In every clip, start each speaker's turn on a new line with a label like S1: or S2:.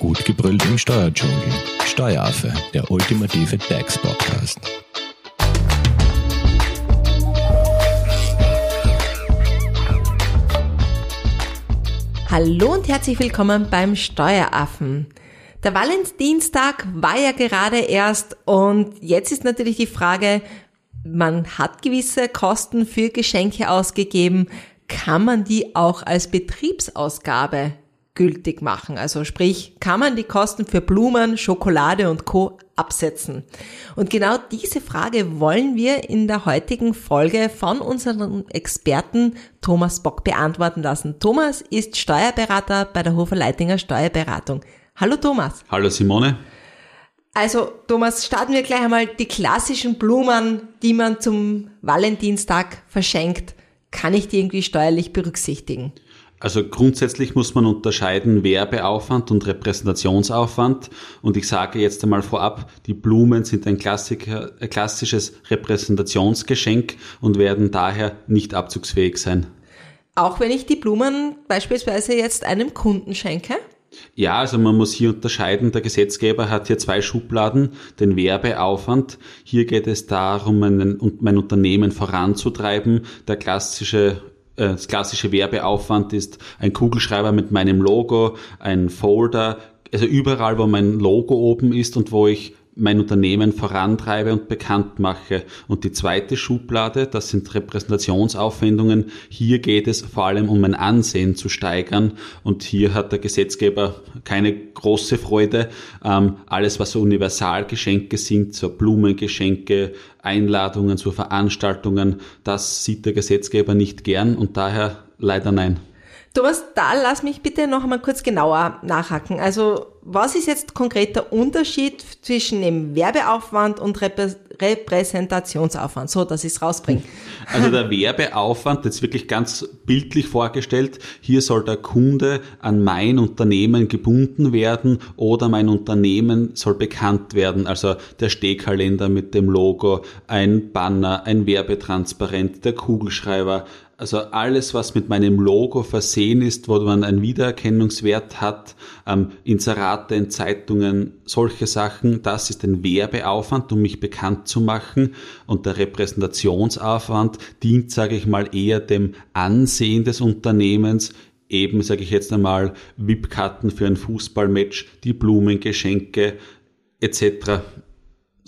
S1: Gut gebrüllt im Steuerdschungel. Steueraffe, der ultimative DAX-Podcast.
S2: Hallo und herzlich willkommen beim Steueraffen. Der Valentinstag war ja gerade erst und jetzt ist natürlich die Frage, man hat gewisse Kosten für Geschenke ausgegeben, kann man die auch als Betriebsausgabe gültig machen? Also sprich, kann man die Kosten für Blumen, Schokolade und Co. absetzen? Und genau diese Frage wollen wir in der heutigen Folge von unserem Experten Thomas Bock beantworten lassen. Thomas ist Steuerberater bei der Hofer Leitinger Steuerberatung. Hallo Thomas.
S3: Hallo Simone.
S2: Also Thomas, starten wir gleich einmal die klassischen Blumen, die man zum Valentinstag verschenkt kann ich die irgendwie steuerlich berücksichtigen?
S3: Also grundsätzlich muss man unterscheiden Werbeaufwand und Repräsentationsaufwand. Und ich sage jetzt einmal vorab, die Blumen sind ein, ein klassisches Repräsentationsgeschenk und werden daher nicht abzugsfähig sein.
S2: Auch wenn ich die Blumen beispielsweise jetzt einem Kunden schenke?
S3: Ja, also man muss hier unterscheiden. Der Gesetzgeber hat hier zwei Schubladen. Den Werbeaufwand. Hier geht es darum, mein, mein Unternehmen voranzutreiben. Der klassische das klassische Werbeaufwand ist ein Kugelschreiber mit meinem Logo, ein Folder, also überall, wo mein Logo oben ist und wo ich mein Unternehmen vorantreibe und bekannt mache. Und die zweite Schublade, das sind Repräsentationsaufwendungen. Hier geht es vor allem um mein Ansehen zu steigern. Und hier hat der Gesetzgeber keine große Freude. Ähm, alles, was so Universalgeschenke sind, so Blumengeschenke, Einladungen zu Veranstaltungen, das sieht der Gesetzgeber nicht gern und daher leider nein.
S2: Thomas, da lass mich bitte noch einmal kurz genauer nachhaken. Also, was ist jetzt konkret der Unterschied zwischen dem Werbeaufwand und Reprä Repräsentationsaufwand? So, dass ich es rausbringe.
S3: Also der Werbeaufwand, jetzt wirklich ganz bildlich vorgestellt, hier soll der Kunde an mein Unternehmen gebunden werden oder mein Unternehmen soll bekannt werden. Also der Stehkalender mit dem Logo, ein Banner, ein Werbetransparent, der Kugelschreiber, also alles, was mit meinem Logo versehen ist, wo man einen Wiedererkennungswert hat, ähm, Inserate in Zeitungen, solche Sachen, das ist ein Werbeaufwand, um mich bekannt zu machen. Und der Repräsentationsaufwand dient, sage ich mal, eher dem Ansehen des Unternehmens, eben, sage ich jetzt einmal, VIP-Karten für ein Fußballmatch, die Blumengeschenke etc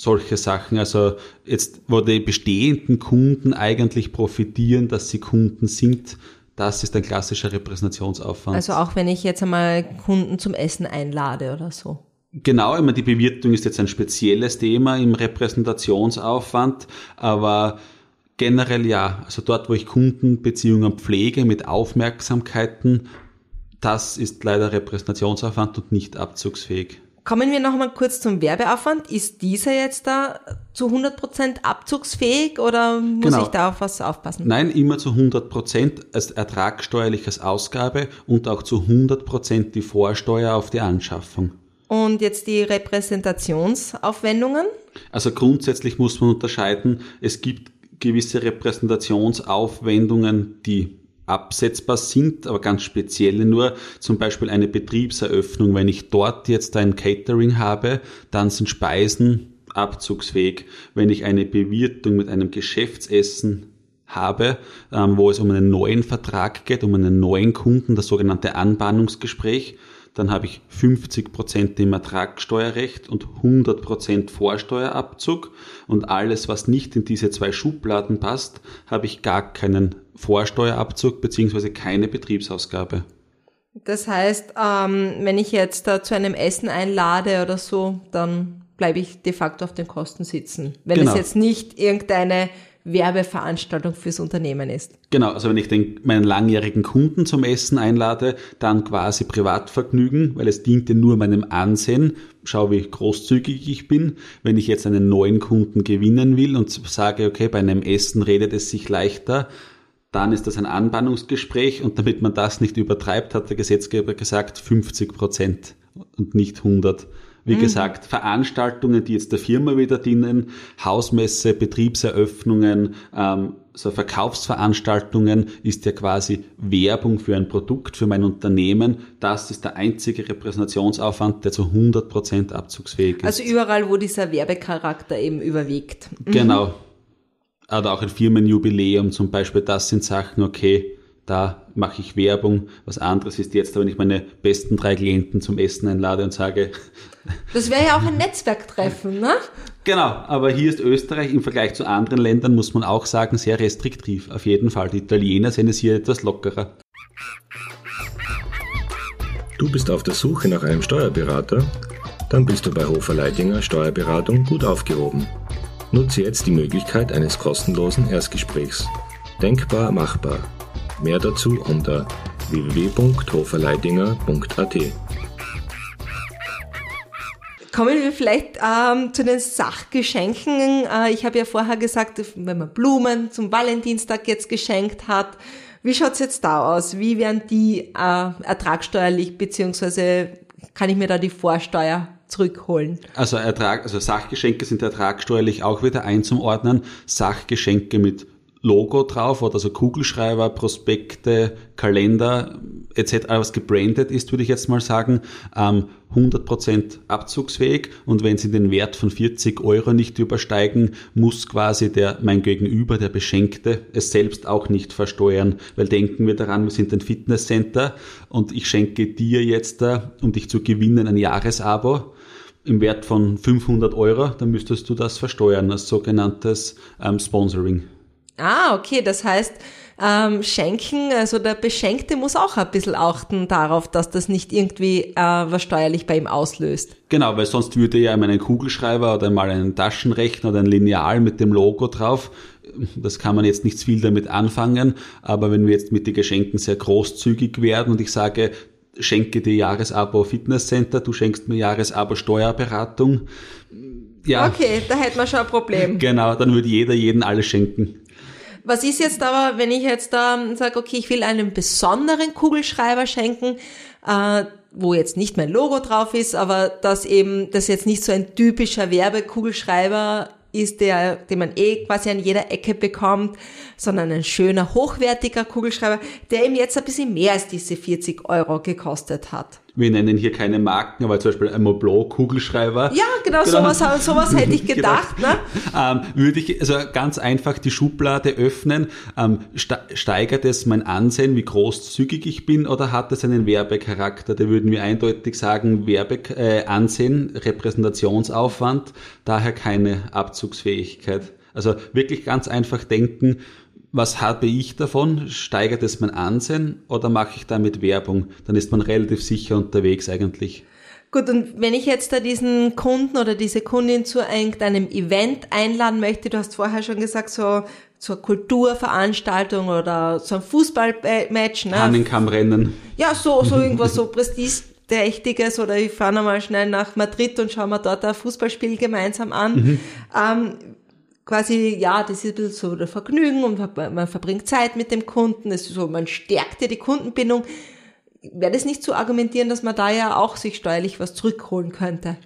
S3: solche Sachen. Also jetzt, wo die bestehenden Kunden eigentlich profitieren, dass sie Kunden sind, das ist ein klassischer Repräsentationsaufwand.
S2: Also auch wenn ich jetzt einmal Kunden zum Essen einlade oder so.
S3: Genau, immer die Bewirtung ist jetzt ein spezielles Thema im Repräsentationsaufwand, aber generell ja, also dort, wo ich Kundenbeziehungen pflege mit Aufmerksamkeiten, das ist leider Repräsentationsaufwand und nicht abzugsfähig.
S2: Kommen wir noch mal kurz zum Werbeaufwand. Ist dieser jetzt da zu 100% abzugsfähig oder muss genau. ich da auf was aufpassen?
S3: Nein, immer zu 100% als ertragsteuerliches Ausgabe und auch zu 100% die Vorsteuer auf die Anschaffung.
S2: Und jetzt die Repräsentationsaufwendungen?
S3: Also grundsätzlich muss man unterscheiden, es gibt gewisse Repräsentationsaufwendungen, die absetzbar sind, aber ganz spezielle nur, zum Beispiel eine Betriebseröffnung. Wenn ich dort jetzt ein Catering habe, dann sind Speisen abzugsfähig. Wenn ich eine Bewirtung mit einem Geschäftsessen habe, ähm, wo es um einen neuen Vertrag geht, um einen neuen Kunden, das sogenannte Anbahnungsgespräch, dann habe ich 50% im Ertragssteuerrecht und 100% Vorsteuerabzug und alles, was nicht in diese zwei Schubladen passt, habe ich gar keinen Vorsteuerabzug beziehungsweise keine Betriebsausgabe.
S2: Das heißt, ähm, wenn ich jetzt da zu einem Essen einlade oder so, dann bleibe ich de facto auf den Kosten sitzen. Wenn genau. es jetzt nicht irgendeine Werbeveranstaltung fürs Unternehmen ist.
S3: Genau, also wenn ich den, meinen langjährigen Kunden zum Essen einlade, dann quasi Privatvergnügen, weil es dient ja nur meinem Ansehen. Schau, wie großzügig ich bin. Wenn ich jetzt einen neuen Kunden gewinnen will und sage, okay, bei einem Essen redet es sich leichter, dann ist das ein Anbahnungsgespräch und damit man das nicht übertreibt, hat der Gesetzgeber gesagt 50 Prozent und nicht 100. Wie mhm. gesagt, Veranstaltungen, die jetzt der Firma wieder dienen, Hausmesse, Betriebseröffnungen, ähm, so Verkaufsveranstaltungen ist ja quasi Werbung für ein Produkt, für mein Unternehmen. Das ist der einzige Repräsentationsaufwand, der zu 100% abzugsfähig ist.
S2: Also überall, wo dieser Werbecharakter eben überwiegt.
S3: Mhm. Genau. Oder auch ein Firmenjubiläum zum Beispiel, das sind Sachen, okay, da mache ich Werbung. Was anderes ist jetzt, wenn ich meine besten drei Klienten zum Essen einlade und sage.
S2: Das wäre ja auch ein Netzwerktreffen, ne?
S3: Genau, aber hier ist Österreich im Vergleich zu anderen Ländern, muss man auch sagen, sehr restriktiv. Auf jeden Fall. Die Italiener sehen es hier etwas lockerer.
S1: Du bist auf der Suche nach einem Steuerberater? Dann bist du bei Hofer Leidinger Steuerberatung gut aufgehoben. Nutze jetzt die Möglichkeit eines kostenlosen Erstgesprächs. Denkbar machbar. Mehr dazu unter www.hoferleidinger.at.
S2: Kommen wir vielleicht ähm, zu den Sachgeschenken. Äh, ich habe ja vorher gesagt, wenn man Blumen zum Valentinstag jetzt geschenkt hat, wie schaut's jetzt da aus? Wie werden die äh, ertragsteuerlich, beziehungsweise kann ich mir da die Vorsteuer zurückholen?
S3: Also Ertrag, also Sachgeschenke sind ertragsteuerlich auch wieder einzuordnen. Sachgeschenke mit Logo drauf oder so Kugelschreiber, Prospekte, Kalender etc., was gebrandet ist, würde ich jetzt mal sagen, 100% ähm, abzugsfähig und wenn sie den Wert von 40 Euro nicht übersteigen, muss quasi der, mein Gegenüber, der Beschenkte, es selbst auch nicht versteuern, weil denken wir daran, wir sind ein Fitnesscenter und ich schenke dir jetzt, um dich zu gewinnen, ein Jahresabo im Wert von 500 Euro, dann müsstest du das versteuern als sogenanntes ähm, Sponsoring.
S2: Ah, okay, das heißt, ähm, Schenken, also der Beschenkte muss auch ein bisschen achten darauf, dass das nicht irgendwie äh, was steuerlich bei ihm auslöst.
S3: Genau, weil sonst würde ja meinen Kugelschreiber oder mal einen Taschenrechner oder ein Lineal mit dem Logo drauf, das kann man jetzt nicht viel damit anfangen, aber wenn wir jetzt mit den Geschenken sehr großzügig werden und ich sage, schenke dir Jahresabo Fitnesscenter, du schenkst mir Jahresabo Steuerberatung,
S2: ja. Okay, da hätten wir schon ein Problem.
S3: Genau, dann würde jeder jeden alles schenken.
S2: Was ist jetzt aber, wenn ich jetzt ähm, sage, okay, ich will einen besonderen Kugelschreiber schenken, äh, wo jetzt nicht mein Logo drauf ist, aber dass eben das jetzt nicht so ein typischer Werbekugelschreiber ist, der, den man eh quasi an jeder Ecke bekommt, sondern ein schöner, hochwertiger Kugelschreiber, der ihm jetzt ein bisschen mehr als diese 40 Euro gekostet hat
S3: wir nennen hier keine Marken, aber zum Beispiel ein Moblot Kugelschreiber.
S2: Ja, genau, genau. Sowas, sowas hätte ich gedacht.
S3: genau. ne? ähm, würde ich also ganz einfach die Schublade öffnen. Ähm, steigert es mein Ansehen, wie großzügig ich bin, oder hat es einen Werbecharakter? Da würden wir eindeutig sagen, Werbe äh, Ansehen, Repräsentationsaufwand, daher keine Abzugsfähigkeit. Also wirklich ganz einfach denken, was habe ich davon? Steigert es mein Ansehen oder mache ich damit Werbung? Dann ist man relativ sicher unterwegs eigentlich.
S2: Gut, und wenn ich jetzt da diesen Kunden oder diese Kundin zu einem Event einladen möchte, du hast vorher schon gesagt, so zur Kulturveranstaltung oder so ein Fußballmatch,
S3: ne? Hahnenkammrennen.
S2: Ja, so, so irgendwas so prestigeträchtiges oder ich fahre nochmal schnell nach Madrid und schaue mir dort ein Fußballspiel gemeinsam an. Mhm. Ähm, quasi, ja, das ist ein bisschen so der Vergnügen und man verbringt Zeit mit dem Kunden, es ist so, man stärkt ja die Kundenbindung. Wäre das nicht zu argumentieren, dass man da ja auch sich steuerlich was zurückholen könnte?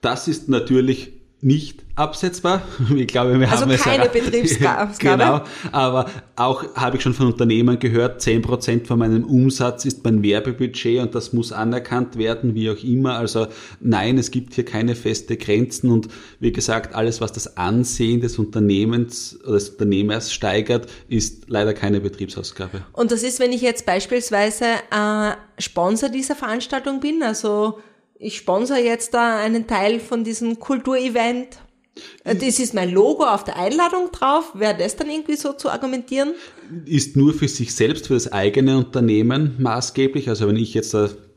S3: Das ist natürlich nicht absetzbar. Ich glaube, wir
S2: also
S3: haben
S2: keine Betriebsgabe.
S3: genau, aber auch habe ich schon von Unternehmern gehört, 10% von meinem Umsatz ist mein Werbebudget und das muss anerkannt werden, wie auch immer. Also nein, es gibt hier keine feste Grenzen und wie gesagt, alles, was das Ansehen des Unternehmens oder des Unternehmers steigert, ist leider keine Betriebsausgabe.
S2: Und das ist, wenn ich jetzt beispielsweise äh, Sponsor dieser Veranstaltung bin, also ich sponsere jetzt da einen Teil von diesem Kulturevent. Äh, das ist mein Logo auf der Einladung drauf. Wäre das dann irgendwie so zu argumentieren?
S3: Ist nur für sich selbst, für das eigene Unternehmen maßgeblich. Also wenn ich jetzt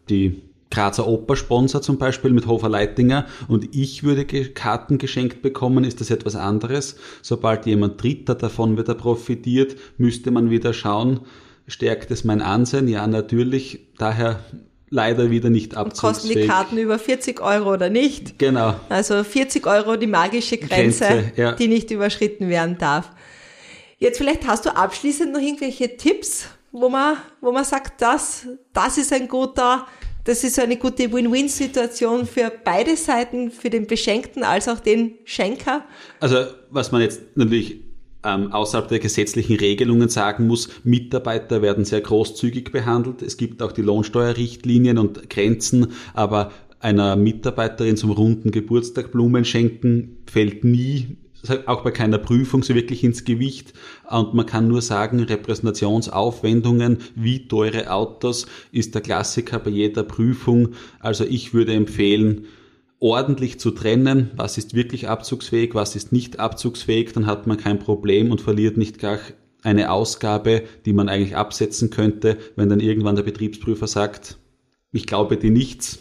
S3: die Grazer Oper sponsor zum Beispiel mit Hofer Leitinger und ich würde Karten geschenkt bekommen, ist das etwas anderes. Sobald jemand Dritter davon wieder profitiert, müsste man wieder schauen, stärkt es mein Ansehen? Ja, natürlich. Daher leider wieder nicht abzugsfähig.
S2: kosten die Karten über 40 Euro oder nicht?
S3: Genau.
S2: Also 40 Euro die magische Grenze, Grenze ja. die nicht überschritten werden darf. Jetzt vielleicht hast du abschließend noch irgendwelche Tipps, wo man, wo man sagt, das, das ist ein guter, das ist so eine gute Win-Win-Situation für beide Seiten, für den Beschenkten als auch den Schenker.
S3: Also was man jetzt natürlich ähm, außerhalb der gesetzlichen Regelungen sagen muss, Mitarbeiter werden sehr großzügig behandelt. Es gibt auch die Lohnsteuerrichtlinien und Grenzen, aber einer Mitarbeiterin zum runden Geburtstag Blumen schenken fällt nie auch bei keiner Prüfung so wirklich ins Gewicht. Und man kann nur sagen, Repräsentationsaufwendungen wie teure Autos ist der Klassiker bei jeder Prüfung. Also ich würde empfehlen, ordentlich zu trennen, was ist wirklich abzugsfähig, was ist nicht abzugsfähig, dann hat man kein Problem und verliert nicht gar eine Ausgabe, die man eigentlich absetzen könnte, wenn dann irgendwann der Betriebsprüfer sagt, ich glaube dir nichts,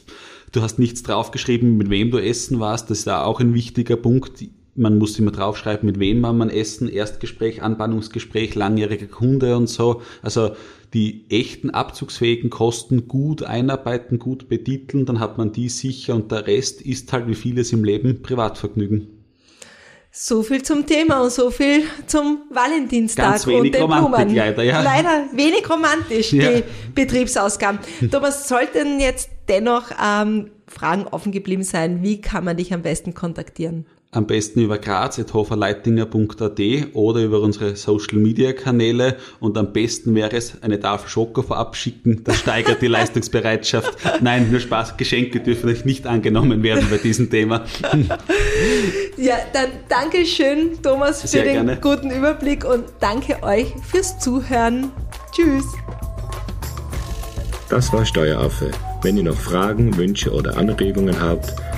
S3: du hast nichts draufgeschrieben, mit wem du essen warst, das ist da auch ein wichtiger Punkt. Man muss immer draufschreiben, mit wem man man essen, Erstgespräch, Anbahnungsgespräch, langjähriger Kunde und so. Also die echten abzugsfähigen Kosten gut einarbeiten, gut betiteln, dann hat man die sicher und der Rest ist halt wie vieles im Leben Privatvergnügen.
S2: So viel zum Thema und so viel zum Valentinstag und den Blumen.
S3: leider, ja.
S2: Leider wenig romantisch,
S3: Ja.
S2: die Betriebsausgaben. Thomas, sollten jetzt dennoch ähm, Fragen offen geblieben sein, wie kann man dich am besten kontaktieren?
S3: Am besten über graz.hoferleitinger.at oder über unsere Social Media Kanäle und am besten wäre es, eine Tafel Schoko vorab schicken, das steigert die Leistungsbereitschaft. Nein, nur Spaß, Geschenke dürfen euch nicht angenommen werden bei diesem Thema.
S2: Ja, dann danke schön, Thomas, für
S3: Sehr
S2: den
S3: gerne.
S2: guten Überblick und danke euch fürs Zuhören. Tschüss.
S1: Das war Steueraffe. Wenn ihr noch Fragen, Wünsche oder Anregungen habt,